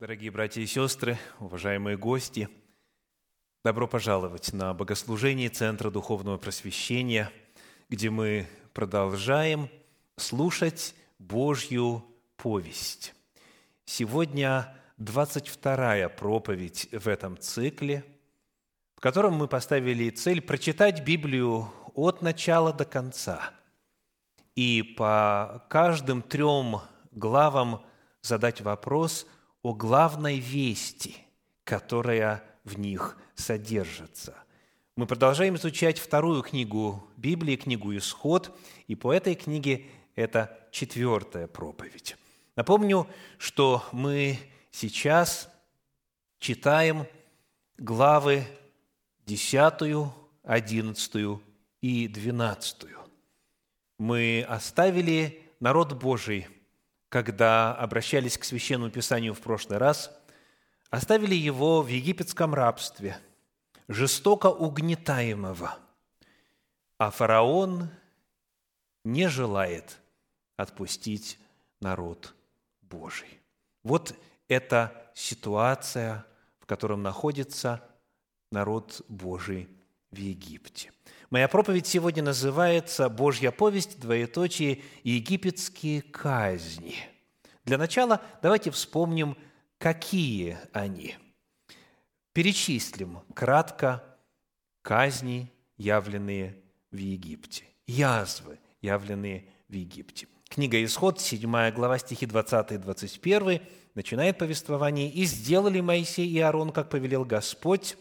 Дорогие братья и сестры, уважаемые гости, добро пожаловать на богослужение Центра Духовного Просвещения, где мы продолжаем слушать Божью повесть. Сегодня 22-я проповедь в этом цикле, в котором мы поставили цель прочитать Библию от начала до конца и по каждым трем главам задать вопрос – о главной вести, которая в них содержится. Мы продолжаем изучать вторую книгу Библии, книгу «Исход», и по этой книге это четвертая проповедь. Напомню, что мы сейчас читаем главы 10, 11 и 12. Мы оставили народ Божий когда обращались к Священному Писанию в прошлый раз, оставили его в египетском рабстве, жестоко угнетаемого, а фараон не желает отпустить народ Божий. Вот эта ситуация, в котором находится народ Божий в Египте. Моя проповедь сегодня называется «Божья повесть, двоеточие, египетские казни». Для начала давайте вспомним, какие они. Перечислим кратко казни, явленные в Египте, язвы, явленные в Египте. Книга «Исход», 7 глава, стихи 20 и 21, начинает повествование. «И сделали Моисей и Аарон, как повелел Господь,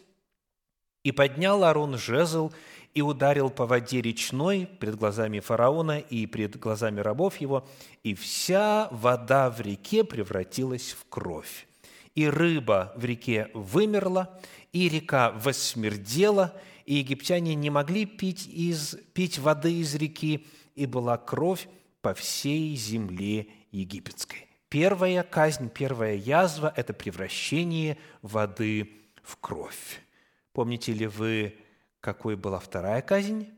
и поднял Аарон жезл, и ударил по воде речной пред глазами фараона и пред глазами рабов его, и вся вода в реке превратилась в кровь. И рыба в реке вымерла, и река восмердела, и египтяне не могли пить, из, пить воды из реки, и была кровь по всей земле египетской. Первая казнь, первая язва – это превращение воды в кровь. Помните ли вы какой была вторая казнь?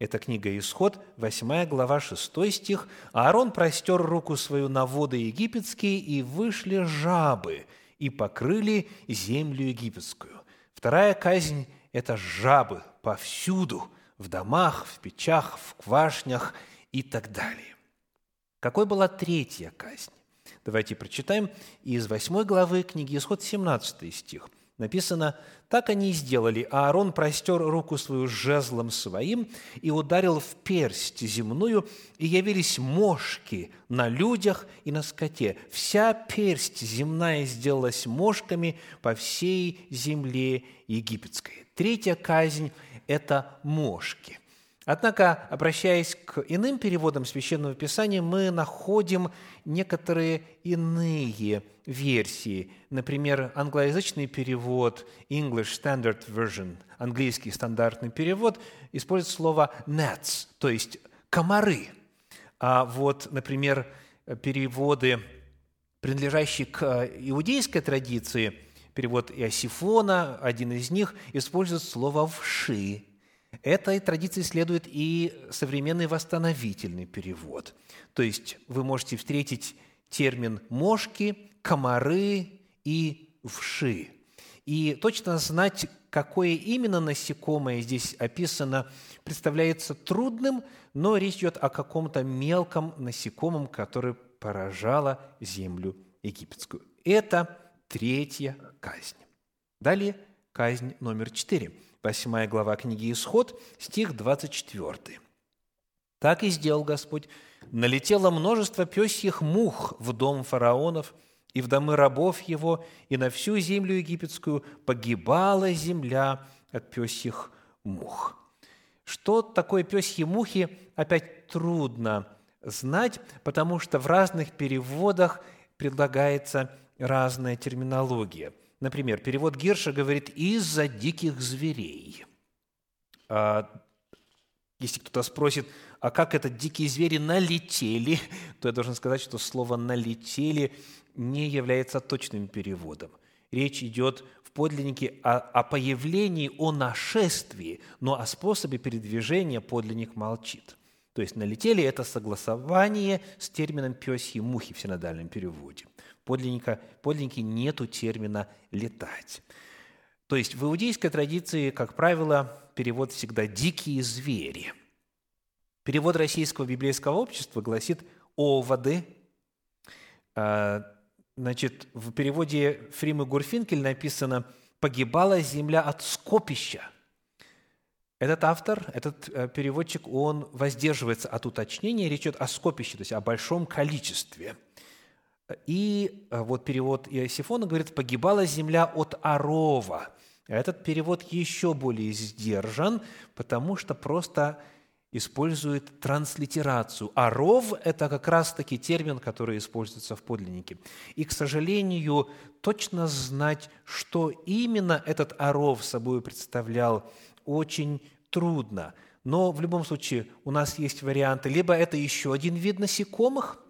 Это книга «Исход», 8 глава, 6 стих. «Аарон простер руку свою на воды египетские, и вышли жабы, и покрыли землю египетскую». Вторая казнь – это жабы повсюду, в домах, в печах, в квашнях и так далее. Какой была третья казнь? Давайте прочитаем из 8 главы книги «Исход», 17 стих – Написано, так они и сделали. А Аарон простер руку свою жезлом своим и ударил в персть земную, и явились мошки на людях и на скоте. Вся персть земная сделалась мошками по всей земле египетской. Третья казнь – это мошки. Однако, обращаясь к иным переводам Священного Писания, мы находим некоторые иные версии. Например, англоязычный перевод English Standard Version, английский стандартный перевод, использует слово «gnats», то есть «комары». А вот, например, переводы, принадлежащие к иудейской традиции, перевод Иосифона, один из них, использует слово «вши», Этой традиции следует и современный восстановительный перевод. То есть вы можете встретить термин «мошки», «комары» и «вши». И точно знать, какое именно насекомое здесь описано, представляется трудным, но речь идет о каком-то мелком насекомом, которое поражало землю египетскую. Это третья казнь. Далее казнь номер четыре – 8 глава книги «Исход», стих 24. «Так и сделал Господь. Налетело множество пёсьих мух в дом фараонов и в домы рабов его, и на всю землю египетскую погибала земля от пёсьих мух». Что такое пёсьи мухи, опять трудно знать, потому что в разных переводах предлагается разная терминология – Например, перевод Гирша говорит «из-за диких зверей». А, если кто-то спросит, а как это дикие звери налетели, то я должен сказать, что слово «налетели» не является точным переводом. Речь идет в подлиннике о, о появлении, о нашествии, но о способе передвижения подлинник молчит. То есть налетели – это согласование с термином «пёсьи мухи» в синодальном переводе. Подлинника, подлинники нету термина «летать». То есть в иудейской традиции, как правило, перевод всегда «дикие звери». Перевод российского библейского общества гласит «оводы». А, значит, в переводе Фримы Гурфинкель написано «погибала земля от скопища». Этот автор, этот э, переводчик, он воздерживается от уточнения, речь идет о скопище, то есть о большом количестве. И э, вот перевод Иосифона говорит, погибала земля от Арова. Этот перевод еще более сдержан, потому что просто использует транслитерацию. А это как раз-таки термин, который используется в подлиннике. И, к сожалению, точно знать, что именно этот аров собой представлял, очень трудно. Но в любом случае у нас есть варианты. Либо это еще один вид насекомых,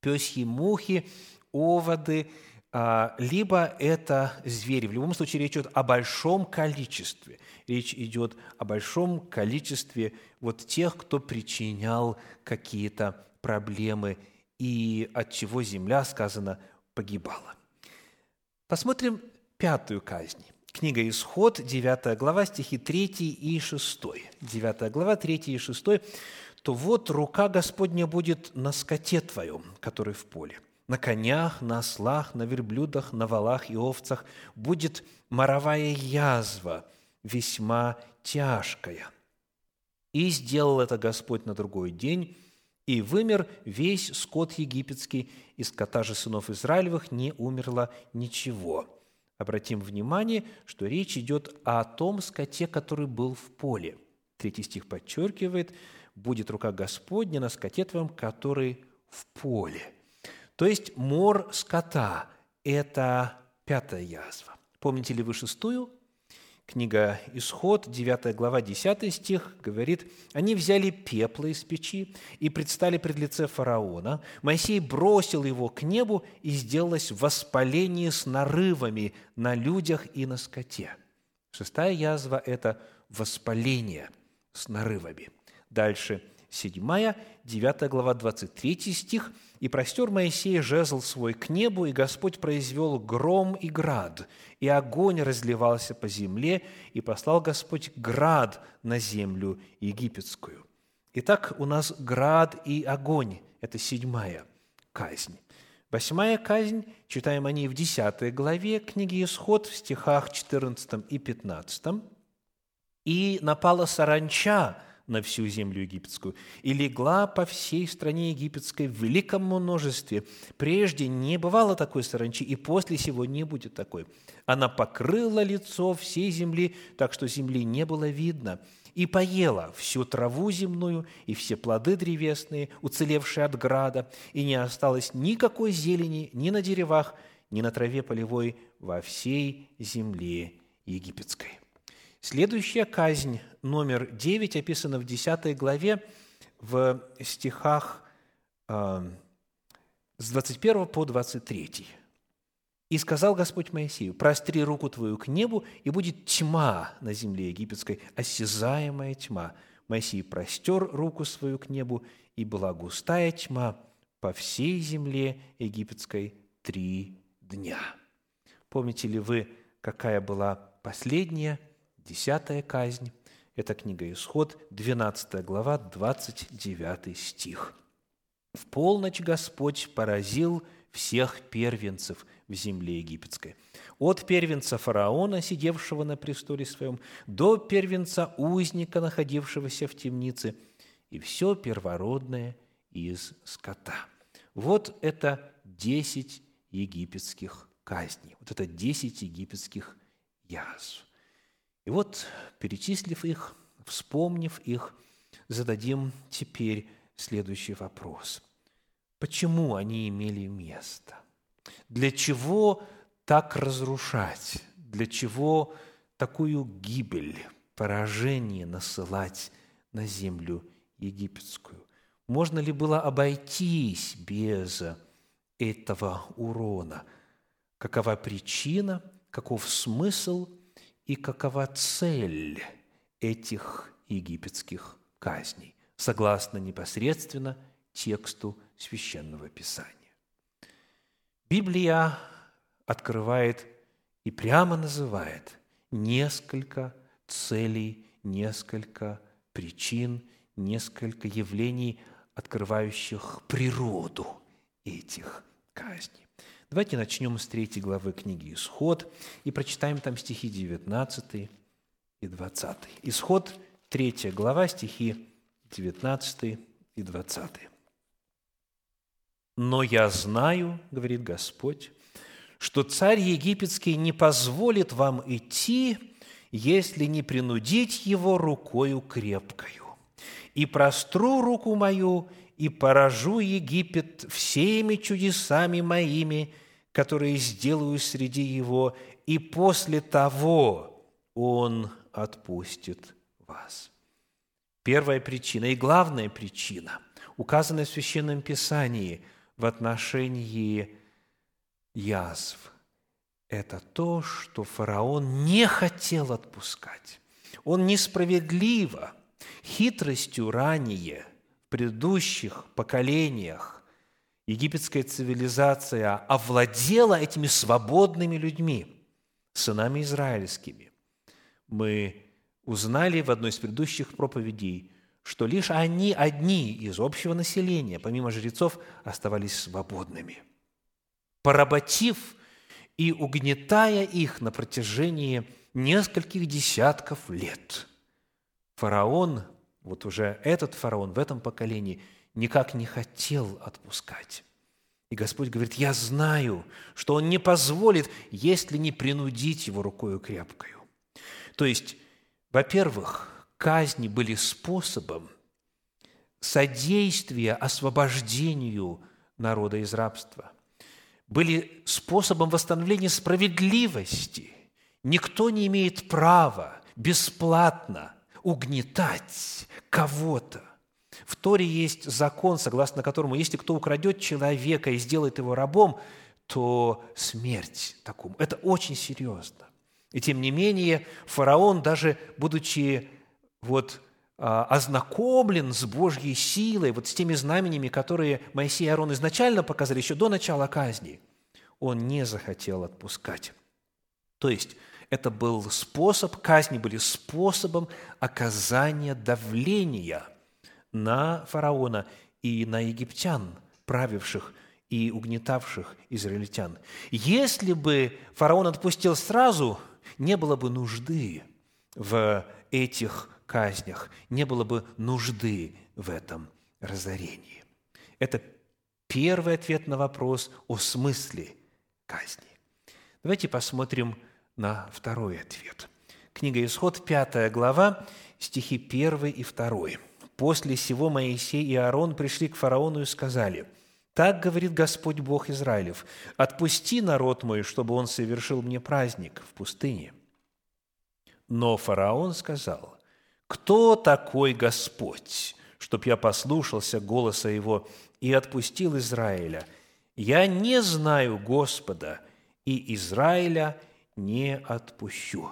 пёсьи мухи, оводы, а, либо это звери. В любом случае речь идет о большом количестве. Речь идет о большом количестве вот тех, кто причинял какие-то проблемы и от чего земля, сказано, погибала. Посмотрим пятую казнь. Книга «Исход», 9 глава, стихи 3 и 6. 9 глава, 3 и 6. «То вот рука Господня будет на скоте твоем, который в поле, на конях, на ослах, на верблюдах, на валах и овцах будет моровая язва, весьма тяжкая. И сделал это Господь на другой день, и вымер весь скот египетский, из скота же сынов Израилевых не умерло ничего». Обратим внимание, что речь идет о том скоте, который был в поле. Третий стих подчеркивает, «Будет рука Господня на скоте твоем, который в поле». То есть мор скота – это пятая язва. Помните ли вы шестую? Книга «Исход», 9 глава, 10 стих, говорит, «Они взяли пепла из печи и предстали пред лице фараона. Моисей бросил его к небу, и сделалось воспаление с нарывами на людях и на скоте». Шестая язва – это воспаление с нарывами. Дальше – седьмая, 9 глава, 23 стих. «И простер Моисей жезл свой к небу, и Господь произвел гром и град, и огонь разливался по земле, и послал Господь град на землю египетскую». Итак, у нас град и огонь – это седьмая казнь. Восьмая казнь, читаем о ней в 10 главе книги «Исход» в стихах 14 и 15. «И напала саранча на всю землю египетскую, и легла по всей стране египетской в великом множестве. Прежде не бывало такой саранчи, и после сего не будет такой. Она покрыла лицо всей земли, так что земли не было видно, и поела всю траву земную и все плоды древесные, уцелевшие от града, и не осталось никакой зелени ни на деревах, ни на траве полевой во всей земле египетской. Следующая казнь, номер 9, описана в 10 главе в стихах э, с 21 по 23. «И сказал Господь Моисею, простри руку твою к небу, и будет тьма на земле египетской, осязаемая тьма. Моисей простер руку свою к небу, и была густая тьма по всей земле египетской три дня». Помните ли вы, какая была последняя Десятая казнь – это книга Исход, 12 глава, 29 стих. «В полночь Господь поразил всех первенцев в земле египетской, от первенца фараона, сидевшего на престоле своем, до первенца узника, находившегося в темнице, и все первородное из скота». Вот это десять египетских казней. Вот это десять египетских язв. И вот, перечислив их, вспомнив их, зададим теперь следующий вопрос. Почему они имели место? Для чего так разрушать? Для чего такую гибель, поражение насылать на землю египетскую? Можно ли было обойтись без этого урона? Какова причина, каков смысл – и какова цель этих египетских казней. согласно непосредственно тексту Священного Писания. Библия открывает и прямо называет несколько целей, несколько причин, несколько явлений, открывающих природу этих казней. Давайте начнем с третьей главы книги «Исход» и прочитаем там стихи 19 и 20. Исход, третья глава, стихи 19 и 20. «Но я знаю, – говорит Господь, – что царь египетский не позволит вам идти, если не принудить его рукою крепкою. И простру руку мою, и поражу Египет всеми чудесами моими, которые сделаю среди его, и после того он отпустит вас». Первая причина и главная причина, указанная в Священном Писании в отношении язв, это то, что фараон не хотел отпускать. Он несправедливо, хитростью ранее, предыдущих поколениях, египетская цивилизация овладела этими свободными людьми, сынами израильскими. Мы узнали в одной из предыдущих проповедей, что лишь они одни из общего населения, помимо жрецов, оставались свободными. Поработив и угнетая их на протяжении нескольких десятков лет, фараон, вот уже этот фараон в этом поколении, никак не хотел отпускать. И Господь говорит, я знаю, что Он не позволит, если не принудить его рукою крепкою. То есть во-первых, казни были способом содействия освобождению народа из рабства, были способом восстановления справедливости. Никто не имеет права бесплатно угнетать кого-то. В Торе есть закон, согласно которому, если кто украдет человека и сделает его рабом, то смерть такому. Это очень серьезно. И тем не менее, фараон, даже будучи вот, а, ознакомлен с Божьей силой, вот с теми знаменями, которые Моисей и Аарон изначально показали еще до начала казни, он не захотел отпускать. То есть, это был способ, казни были способом оказания давления на фараона и на египтян, правивших и угнетавших израильтян. Если бы фараон отпустил сразу – не было бы нужды в этих казнях, не было бы нужды в этом разорении. Это первый ответ на вопрос о смысле казни. Давайте посмотрим на второй ответ. Книга Исход, 5 глава, стихи 1 и 2. «После сего Моисей и Аарон пришли к фараону и сказали – так говорит Господь Бог Израилев, «Отпусти народ мой, чтобы он совершил мне праздник в пустыне». Но фараон сказал, «Кто такой Господь, чтоб я послушался голоса его и отпустил Израиля? Я не знаю Господа, и Израиля не отпущу».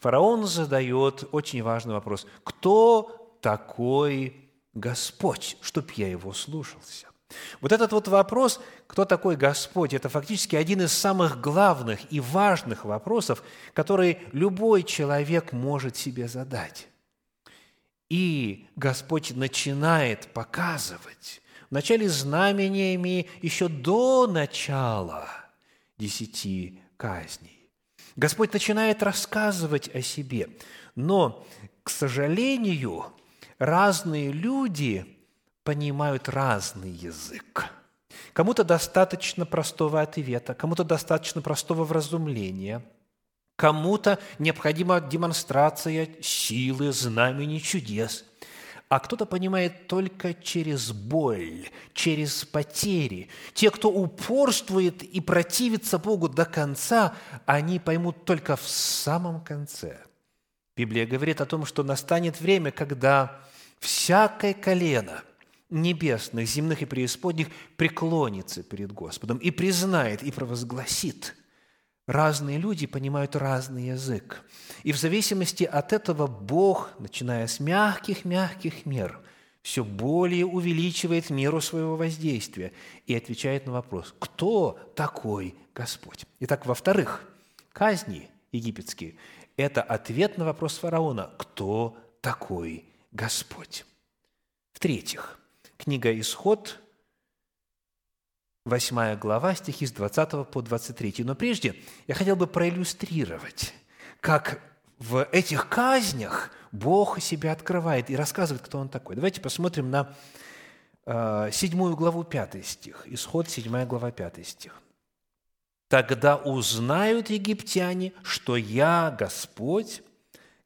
Фараон задает очень важный вопрос, «Кто такой Господь, чтоб я его слушался?» Вот этот вот вопрос, кто такой Господь, это фактически один из самых главных и важных вопросов, который любой человек может себе задать. И Господь начинает показывать в начале знамениями еще до начала десяти казней. Господь начинает рассказывать о себе, но, к сожалению, разные люди – понимают разный язык. Кому-то достаточно простого ответа, кому-то достаточно простого вразумления, кому-то необходима демонстрация силы, знамений, чудес, а кто-то понимает только через боль, через потери. Те, кто упорствует и противится Богу до конца, они поймут только в самом конце. Библия говорит о том, что настанет время, когда всякое колено – небесных, земных и преисподних преклонится перед Господом и признает, и провозгласит. Разные люди понимают разный язык. И в зависимости от этого Бог, начиная с мягких-мягких мер, все более увеличивает меру своего воздействия и отвечает на вопрос, кто такой Господь? Итак, во-вторых, казни египетские – это ответ на вопрос фараона, кто такой Господь? В-третьих, книга «Исход», 8 глава, стихи с 20 по 23. Но прежде я хотел бы проиллюстрировать, как в этих казнях Бог себя открывает и рассказывает, кто Он такой. Давайте посмотрим на э, седьмую главу, пятый стих. Исход, седьмая глава, пятый стих. «Тогда узнают египтяне, что я Господь,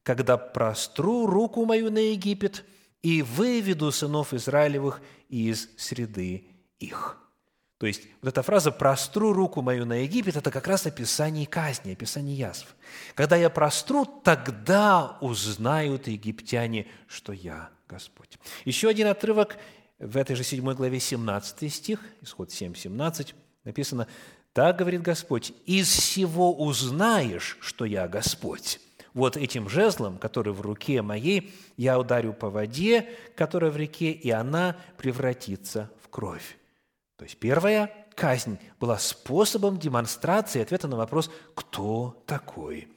когда простру руку мою на Египет и выведу сынов Израилевых из среды их». То есть вот эта фраза «простру руку мою на Египет» – это как раз описание казни, описание язв. Когда я простру, тогда узнают египтяне, что я Господь. Еще один отрывок в этой же 7 главе, 17 стих, исход 7, 17, написано «Так говорит Господь, из всего узнаешь, что я Господь». Вот этим жезлом, который в руке моей, я ударю по воде, которая в реке, и она превратится в кровь. То есть первая казнь была способом демонстрации ответа на вопрос, кто такой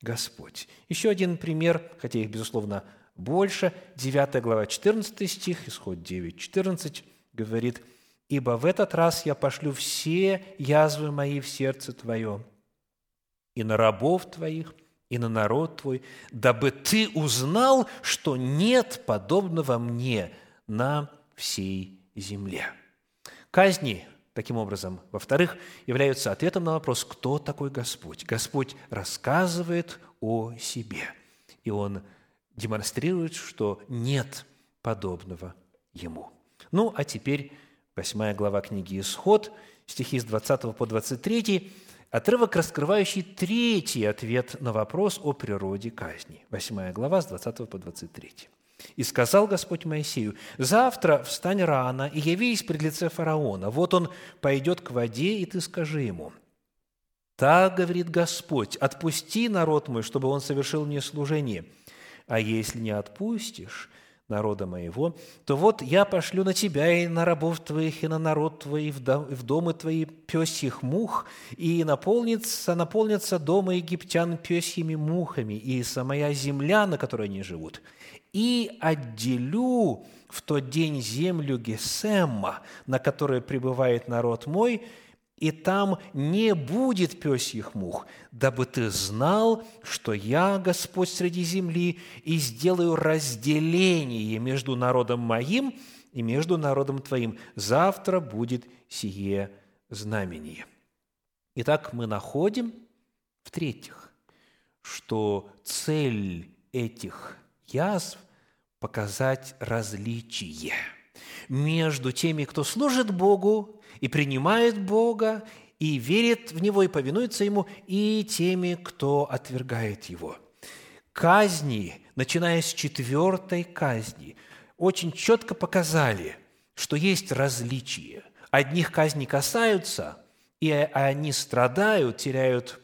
Господь. Еще один пример, хотя их, безусловно, больше. 9 глава, 14 стих, исход 9, 14, говорит, «Ибо в этот раз я пошлю все язвы мои в сердце твое, и на рабов твоих, и на народ твой, дабы ты узнал, что нет подобного мне на всей земле». Казни, таким образом, во-вторых, являются ответом на вопрос, кто такой Господь. Господь рассказывает о себе, и Он демонстрирует, что нет подобного Ему. Ну, а теперь восьмая глава книги «Исход», стихи с 20 по 23, отрывок, раскрывающий третий ответ на вопрос о природе казни. Восьмая глава с 20 по 23. И сказал Господь Моисею, «Завтра встань рано и явись пред лице фараона. Вот он пойдет к воде, и ты скажи ему, «Так, — говорит Господь, — отпусти народ мой, чтобы он совершил мне служение. А если не отпустишь народа моего, то вот я пошлю на тебя и на рабов твоих, и на народ твой, и в домы твои пёсьих мух, и наполнится, наполнятся дома египтян пёсьими мухами, и самая земля, на которой они живут – и отделю в тот день землю Гесемма, на которой пребывает народ мой, и там не будет пёсьих мух, дабы ты знал, что я Господь среди земли, и сделаю разделение между народом моим и между народом твоим. Завтра будет сие знамение». Итак, мы находим, в-третьих, что цель этих язв показать различие между теми, кто служит Богу и принимает Бога, и верит в Него, и повинуется Ему, и теми, кто отвергает Его. Казни, начиная с четвертой казни, очень четко показали, что есть различия. Одних казни касаются, и они страдают, теряют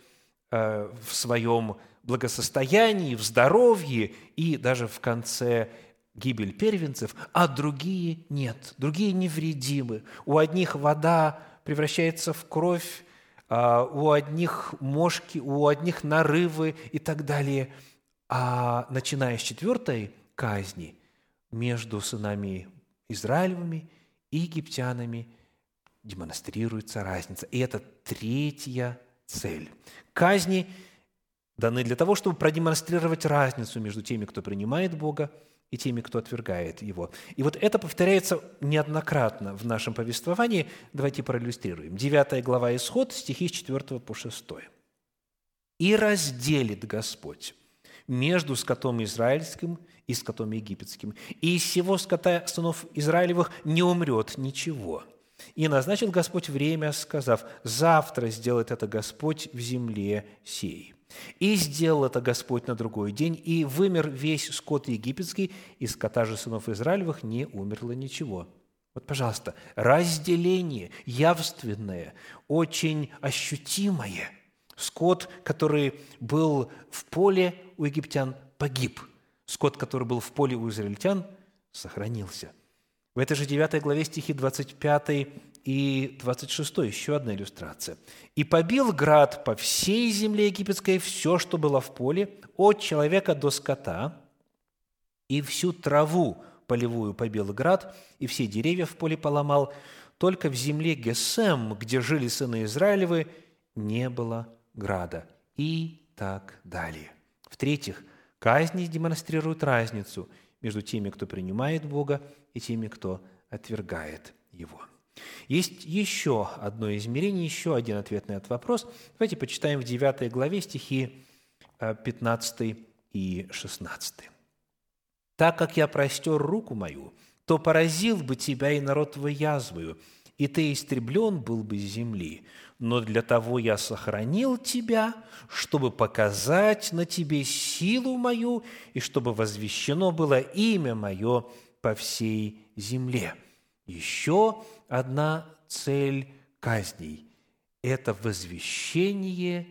э, в своем благосостоянии, в здоровье и даже в конце гибель первенцев, а другие нет, другие невредимы. У одних вода превращается в кровь, а у одних мошки, у одних нарывы и так далее. А начиная с четвертой казни между сынами Израилевыми и египтянами демонстрируется разница. И это третья цель. Казни даны для того, чтобы продемонстрировать разницу между теми, кто принимает Бога, и теми, кто отвергает Его. И вот это повторяется неоднократно в нашем повествовании. Давайте проиллюстрируем. 9 глава Исход, стихи с 4 по 6. «И разделит Господь между скотом израильским и скотом египетским, и из всего скота сынов Израилевых не умрет ничего». И назначил Господь время, сказав, «Завтра сделает это Господь в земле сей». И сделал это Господь на другой день, и вымер весь скот египетский, и скота же сынов Израилевых не умерло ничего». Вот, пожалуйста, разделение явственное, очень ощутимое. Скот, который был в поле у египтян, погиб. Скот, который был в поле у израильтян, сохранился. В этой же 9 главе стихи 25 и 26, еще одна иллюстрация. «И побил град по всей земле египетской все, что было в поле, от человека до скота, и всю траву полевую побил град, и все деревья в поле поломал, только в земле Гесем, где жили сыны Израилевы, не было града». И так далее. В-третьих, казни демонстрируют разницу между теми, кто принимает Бога, и теми, кто отвергает Его. Есть еще одно измерение, еще один ответ на этот вопрос. Давайте почитаем в 9 главе стихи 15 э, и 16. «Так как я простер руку мою, то поразил бы тебя и народ твой язвою, и ты истреблен был бы с земли. Но для того я сохранил тебя, чтобы показать на тебе силу мою, и чтобы возвещено было имя мое по всей земле». Еще одна цель казней – это возвещение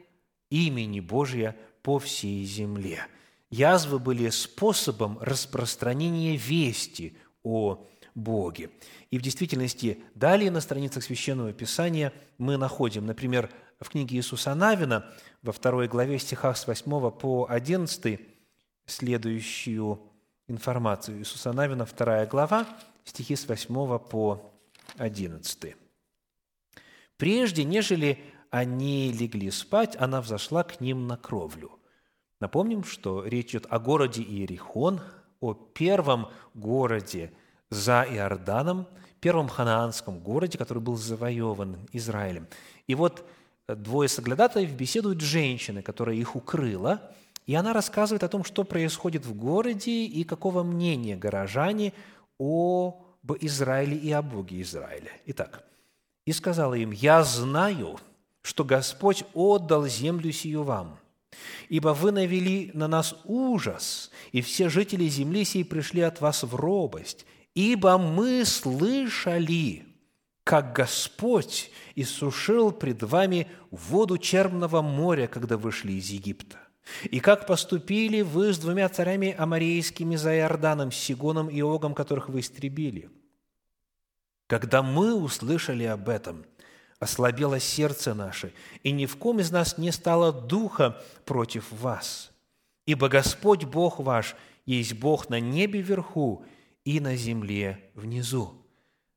имени Божия по всей земле. Язвы были способом распространения вести о Боге. И в действительности далее на страницах Священного Писания мы находим, например, в книге Иисуса Навина во второй главе стихах с 8 по 11 следующую информацию. Иисуса Навина, вторая глава, стихи с 8 по 11. «Прежде, нежели они легли спать, она взошла к ним на кровлю». Напомним, что речь идет о городе Иерихон, о первом городе за Иорданом, первом ханаанском городе, который был завоеван Израилем. И вот двое соглядатаев беседуют с женщиной, которая их укрыла, и она рассказывает о том, что происходит в городе и какого мнения горожане об Израиле и о Боге Израиля. Итак, «И сказала им, «Я знаю, что Господь отдал землю сию вам, ибо вы навели на нас ужас, и все жители земли сей пришли от вас в робость, ибо мы слышали, как Господь иссушил пред вами воду Черного моря, когда вышли из Египта. И как поступили вы с двумя царями амарейскими за Иорданом, Сигоном и Огом, которых вы истребили? Когда мы услышали об этом, ослабело сердце наше, и ни в ком из нас не стало духа против вас. Ибо Господь Бог ваш есть Бог на небе вверху и на земле внизу.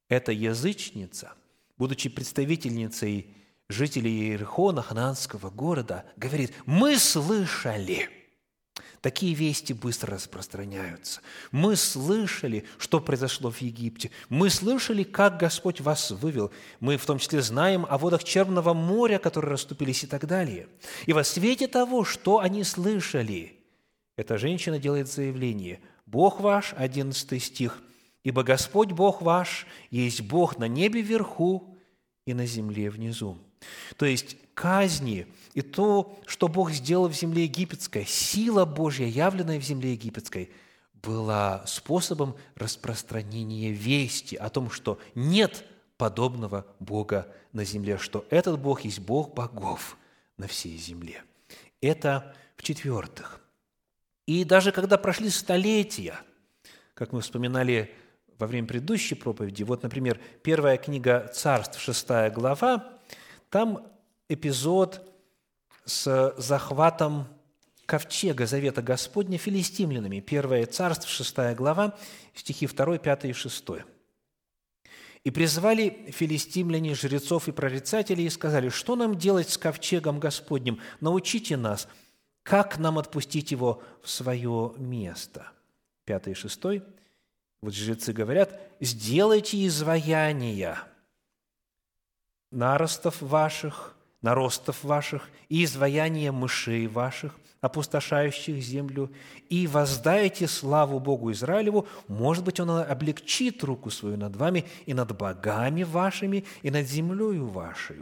Эта язычница, будучи представительницей жителей Иерихона, хананского города, говорит, мы слышали. Такие вести быстро распространяются. Мы слышали, что произошло в Египте. Мы слышали, как Господь вас вывел. Мы в том числе знаем о водах Черного моря, которые расступились и так далее. И во свете того, что они слышали, эта женщина делает заявление. Бог ваш, 11 стих, «Ибо Господь Бог ваш есть Бог на небе вверху и на земле внизу». То есть казни и то, что Бог сделал в земле египетской, сила Божья, явленная в земле египетской, была способом распространения вести о том, что нет подобного Бога на земле, что этот Бог есть Бог богов на всей земле. Это в-четвертых. И даже когда прошли столетия, как мы вспоминали во время предыдущей проповеди, вот, например, первая книга «Царств», шестая глава, там эпизод с захватом ковчега Завета Господня филистимлянами. Первое царство, шестая глава, стихи 2, 5 и 6. «И призвали филистимляне жрецов и прорицателей и сказали, что нам делать с ковчегом Господним? Научите нас, как нам отпустить его в свое место?» Пятый и шестой. Вот жрецы говорят, «Сделайте изваяния, наростов ваших, наростов ваших и изваяния мышей ваших, опустошающих землю, и воздайте славу Богу Израилеву, может быть, Он облегчит руку свою над вами и над богами вашими, и над землею вашей.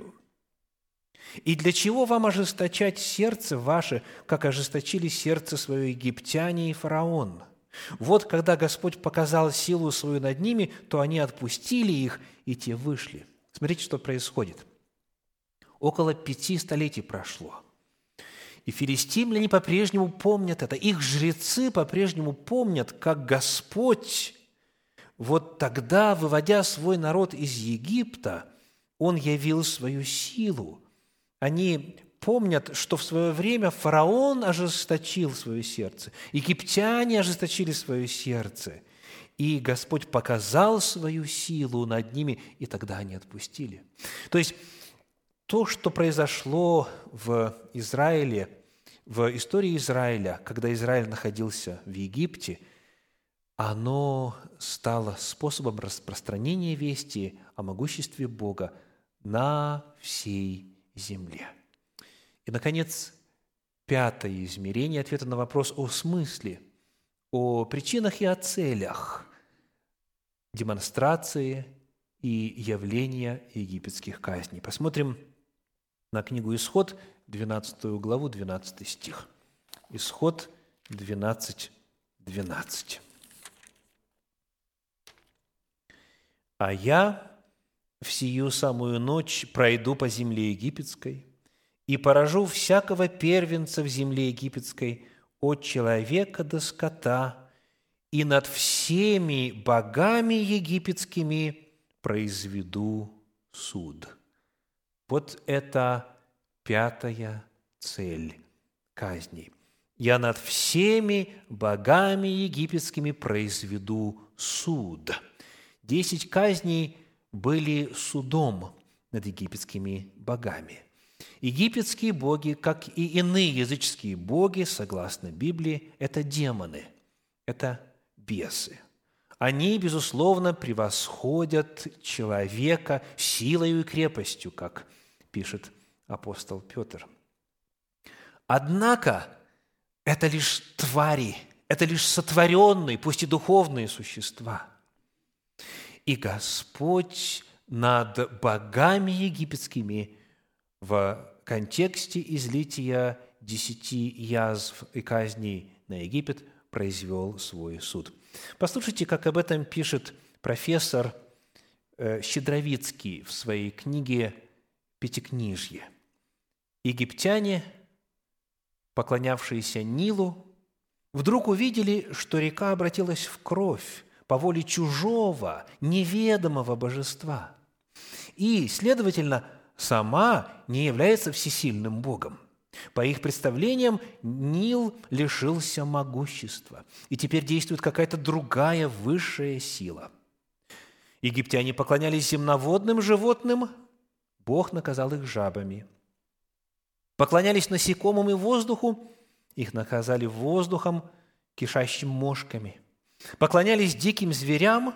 И для чего вам ожесточать сердце ваше, как ожесточили сердце свое египтяне и фараон? Вот когда Господь показал силу свою над ними, то они отпустили их, и те вышли – Смотрите, что происходит. Около пяти столетий прошло. И филистимляне по-прежнему помнят это. Их жрецы по-прежнему помнят, как Господь вот тогда, выводя свой народ из Египта, Он явил свою силу. Они помнят, что в свое время фараон ожесточил свое сердце, египтяне ожесточили свое сердце, и Господь показал свою силу над ними, и тогда они отпустили. То есть то, что произошло в Израиле, в истории Израиля, когда Израиль находился в Египте, оно стало способом распространения вести о могуществе Бога на всей земле. И, наконец, пятое измерение ответа на вопрос о смысле, о причинах и о целях демонстрации и явления египетских казней. Посмотрим на книгу «Исход», 12 главу, 12 стих. Исход 12, 12. «А я в сию самую ночь пройду по земле египетской и поражу всякого первенца в земле египетской от человека до скота, и над всеми богами египетскими произведу суд». Вот это пятая цель казни. «Я над всеми богами египетскими произведу суд». Десять казней были судом над египетскими богами. Египетские боги, как и иные языческие боги, согласно Библии, это демоны, это бесы. Они, безусловно, превосходят человека силой и крепостью, как пишет апостол Петр. Однако это лишь твари, это лишь сотворенные, пусть и духовные существа. И Господь над богами египетскими в контексте излития десяти язв и казней на Египет произвел свой суд. Послушайте, как об этом пишет профессор э, Щедровицкий в своей книге «Пятикнижье». Египтяне, поклонявшиеся Нилу, вдруг увидели, что река обратилась в кровь по воле чужого, неведомого божества. И, следовательно, сама не является всесильным Богом. По их представлениям, Нил лишился могущества, и теперь действует какая-то другая высшая сила. Египтяне поклонялись земноводным животным, Бог наказал их жабами. Поклонялись насекомым и воздуху, их наказали воздухом, кишащим мошками. Поклонялись диким зверям,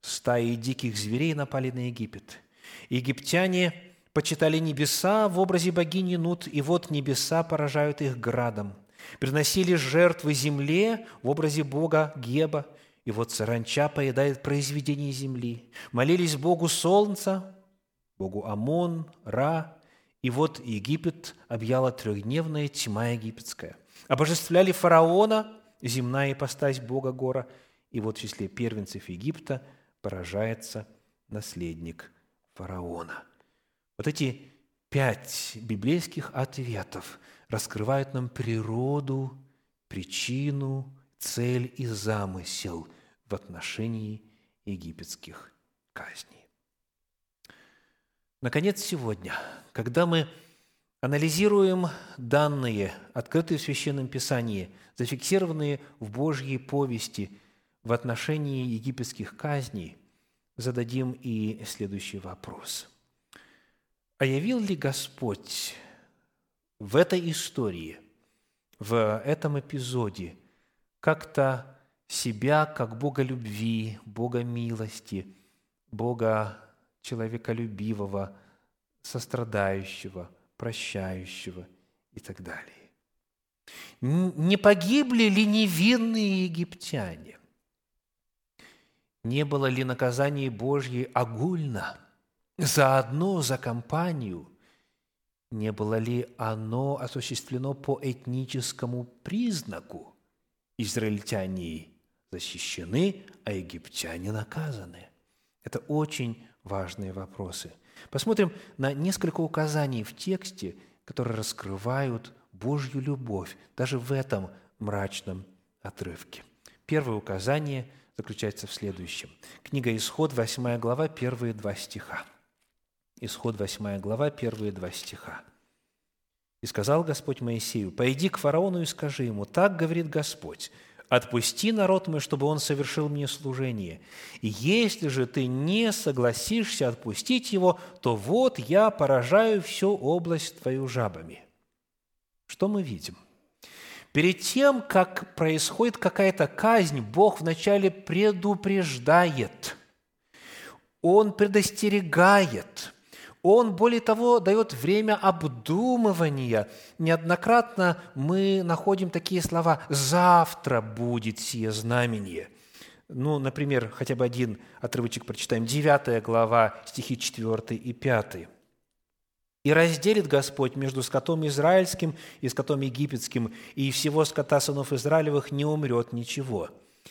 стаи диких зверей напали на Египет. Египтяне почитали небеса в образе богини Нут, и вот небеса поражают их градом. Приносили жертвы земле в образе бога Геба, и вот саранча поедает произведение земли. Молились Богу солнца, Богу Амон, Ра, и вот Египет объяла трехдневная тьма египетская. Обожествляли фараона, земная ипостась Бога Гора, и вот в числе первенцев Египта поражается наследник фараона. Вот эти пять библейских ответов раскрывают нам природу, причину, цель и замысел в отношении египетских казней. Наконец, сегодня, когда мы анализируем данные, открытые в Священном Писании, зафиксированные в Божьей повести в отношении египетских казней, зададим и следующий вопрос. А явил ли Господь в этой истории, в этом эпизоде, как-то себя как Бога любви, Бога милости, Бога человеколюбивого, сострадающего, прощающего и так далее. Не погибли ли невинные египтяне? Не было ли наказание Божье огульно, заодно за компанию? Не было ли оно осуществлено по этническому признаку? Израильтяне защищены, а египтяне наказаны. Это очень важные вопросы. Посмотрим на несколько указаний в тексте, которые раскрывают Божью любовь даже в этом мрачном отрывке. Первое указание заключается в следующем. Книга «Исход», 8 глава, первые два стиха. Исход, 8 глава, первые два стиха. «И сказал Господь Моисею, «Пойди к фараону и скажи ему, так говорит Господь, отпусти народ мой, чтобы он совершил мне служение. И если же ты не согласишься отпустить его, то вот я поражаю всю область твою жабами». Что мы видим? Перед тем, как происходит какая-то казнь, Бог вначале предупреждает, Он предостерегает, Он, более того, дает время обдумывания. Неоднократно мы находим такие слова «завтра будет сие знамение». Ну, например, хотя бы один отрывочек прочитаем. 9 глава, стихи 4 и 5. И разделит Господь между скотом израильским и скотом египетским, и всего скота сынов Израилевых не умрет ничего.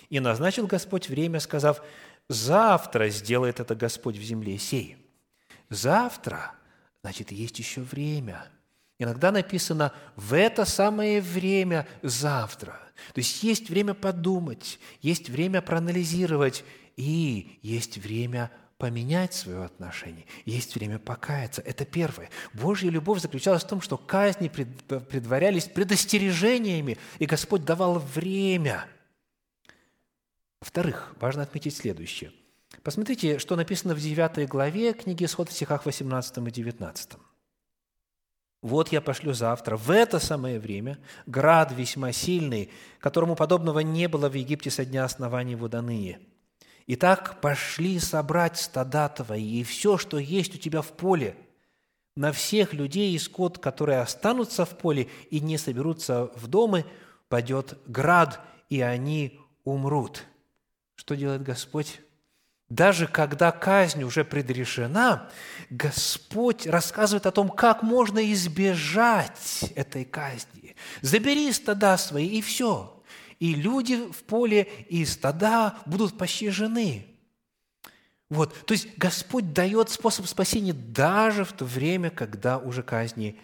И назначил Господь время, сказав, завтра сделает это Господь в земле сей. Завтра, значит, есть еще время. Иногда написано «в это самое время завтра». То есть есть время подумать, есть время проанализировать, и есть время поменять свое отношение, есть время покаяться. Это первое. Божья любовь заключалась в том, что казни предварялись предостережениями, и Господь давал время. Во-вторых, важно отметить следующее. Посмотрите, что написано в 9 главе книги Исход в стихах 18 и 19. «Вот я пошлю завтра, в это самое время, град весьма сильный, которому подобного не было в Египте со дня основания его до ныне» Итак, пошли собрать стада твои и все, что есть у тебя в поле, на всех людей и скот, которые останутся в поле и не соберутся в дома, падет град, и они умрут. Что делает Господь? Даже когда казнь уже предрешена, Господь рассказывает о том, как можно избежать этой казни. Забери стада свои, и все и люди в поле, и стада будут пощажены. Вот, то есть Господь дает способ спасения даже в то время, когда уже казни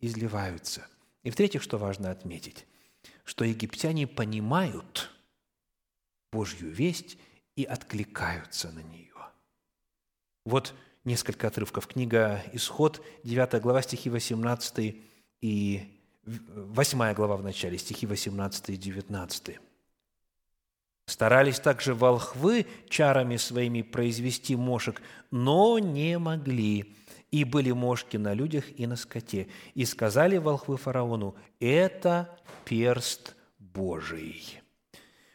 изливаются. И в-третьих, что важно отметить, что египтяне понимают Божью весть и откликаются на нее. Вот несколько отрывков. Книга «Исход», 9 глава, стихи 18 и 8 глава в начале, стихи 18 и 19. Старались также волхвы чарами своими произвести мошек, но не могли, и были мошки на людях и на скоте. И сказали волхвы фараону, это перст Божий.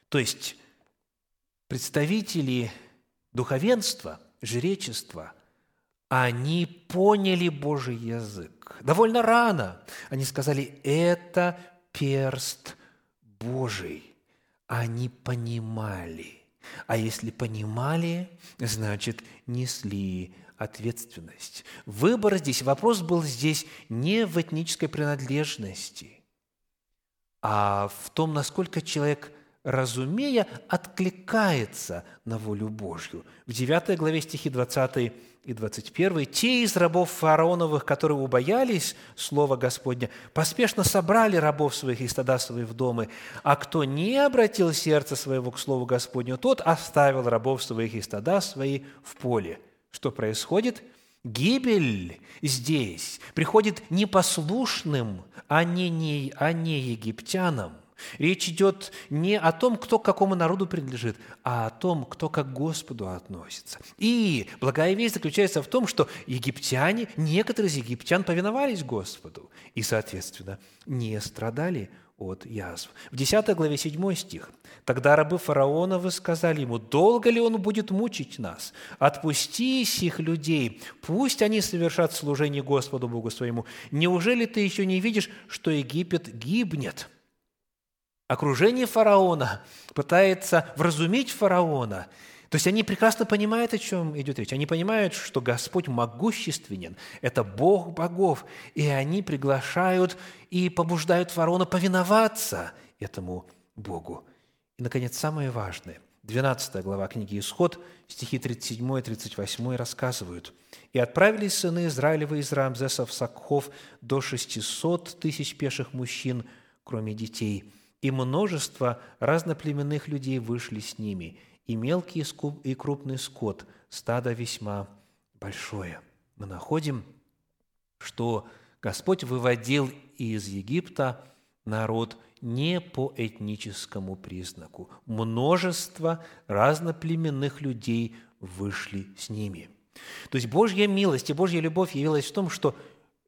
То есть представители духовенства, жречества – они поняли Божий язык. Довольно рано они сказали, это перст Божий. Они понимали. А если понимали, значит, несли ответственность. Выбор здесь, вопрос был здесь не в этнической принадлежности, а в том, насколько человек, разумея, откликается на волю Божью. В 9 главе стихи 20 и 21, те из рабов фараоновых, которые убоялись слова Господня, поспешно собрали рабов своих и стада своих в дома, а кто не обратил сердце своего к слову Господню, тот оставил рабов своих и стада свои в поле. Что происходит? Гибель здесь приходит непослушным, а не, не, а не египтянам. Речь идет не о том, кто к какому народу принадлежит, а о том, кто к Господу относится. И благая весть заключается в том, что египтяне, некоторые из египтян повиновались Господу и, соответственно, не страдали от язв. В 10 главе 7 стих. «Тогда рабы фараона сказали ему, долго ли он будет мучить нас? Отпусти сих людей, пусть они совершат служение Господу Богу своему. Неужели ты еще не видишь, что Египет гибнет?» Окружение фараона пытается вразумить фараона. То есть они прекрасно понимают, о чем идет речь. Они понимают, что Господь могущественен, это Бог богов, и они приглашают и побуждают фараона повиноваться этому Богу. И, наконец, самое важное, 12 глава книги «Исход», стихи 37 и 38 рассказывают. «И отправились сыны Израилева из Рамзеса в Сакхов до 600 тысяч пеших мужчин, кроме детей, и множество разноплеменных людей вышли с ними, и мелкий и крупный скот, стадо весьма большое. Мы находим, что Господь выводил из Египта народ не по этническому признаку. Множество разноплеменных людей вышли с ними. То есть Божья милость и Божья любовь явилась в том, что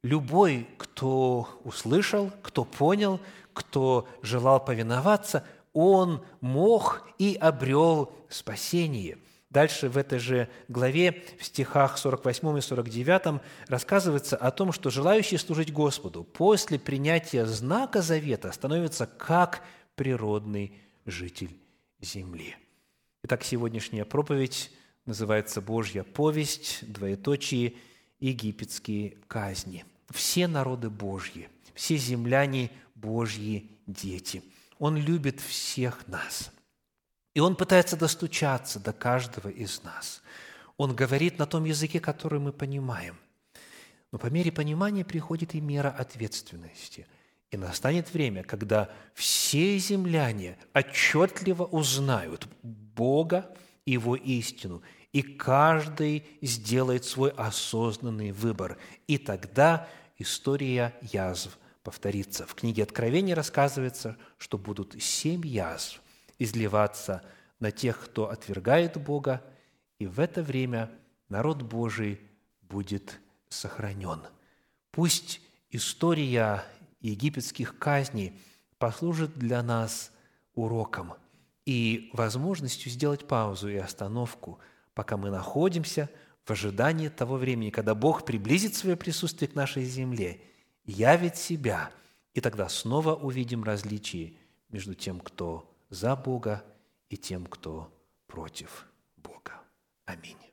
любой, кто услышал, кто понял, кто желал повиноваться, он мог и обрел спасение. Дальше в этой же главе, в стихах 48 и 49, рассказывается о том, что желающий служить Господу после принятия знака завета становится как природный житель земли. Итак, сегодняшняя проповедь называется «Божья повесть», двоеточие, египетские казни. Все народы Божьи, все земляне Божьи дети. Он любит всех нас. И Он пытается достучаться до каждого из нас. Он говорит на том языке, который мы понимаем. Но по мере понимания приходит и мера ответственности. И настанет время, когда все земляне отчетливо узнают Бога, Его истину, и каждый сделает свой осознанный выбор. И тогда история язв повторится. В книге Откровения рассказывается, что будут семь язв изливаться на тех, кто отвергает Бога, и в это время народ Божий будет сохранен. Пусть история египетских казней послужит для нас уроком и возможностью сделать паузу и остановку – пока мы находимся в ожидании того времени, когда Бог приблизит свое присутствие к нашей земле, явит себя, и тогда снова увидим различие между тем, кто за Бога, и тем, кто против Бога. Аминь.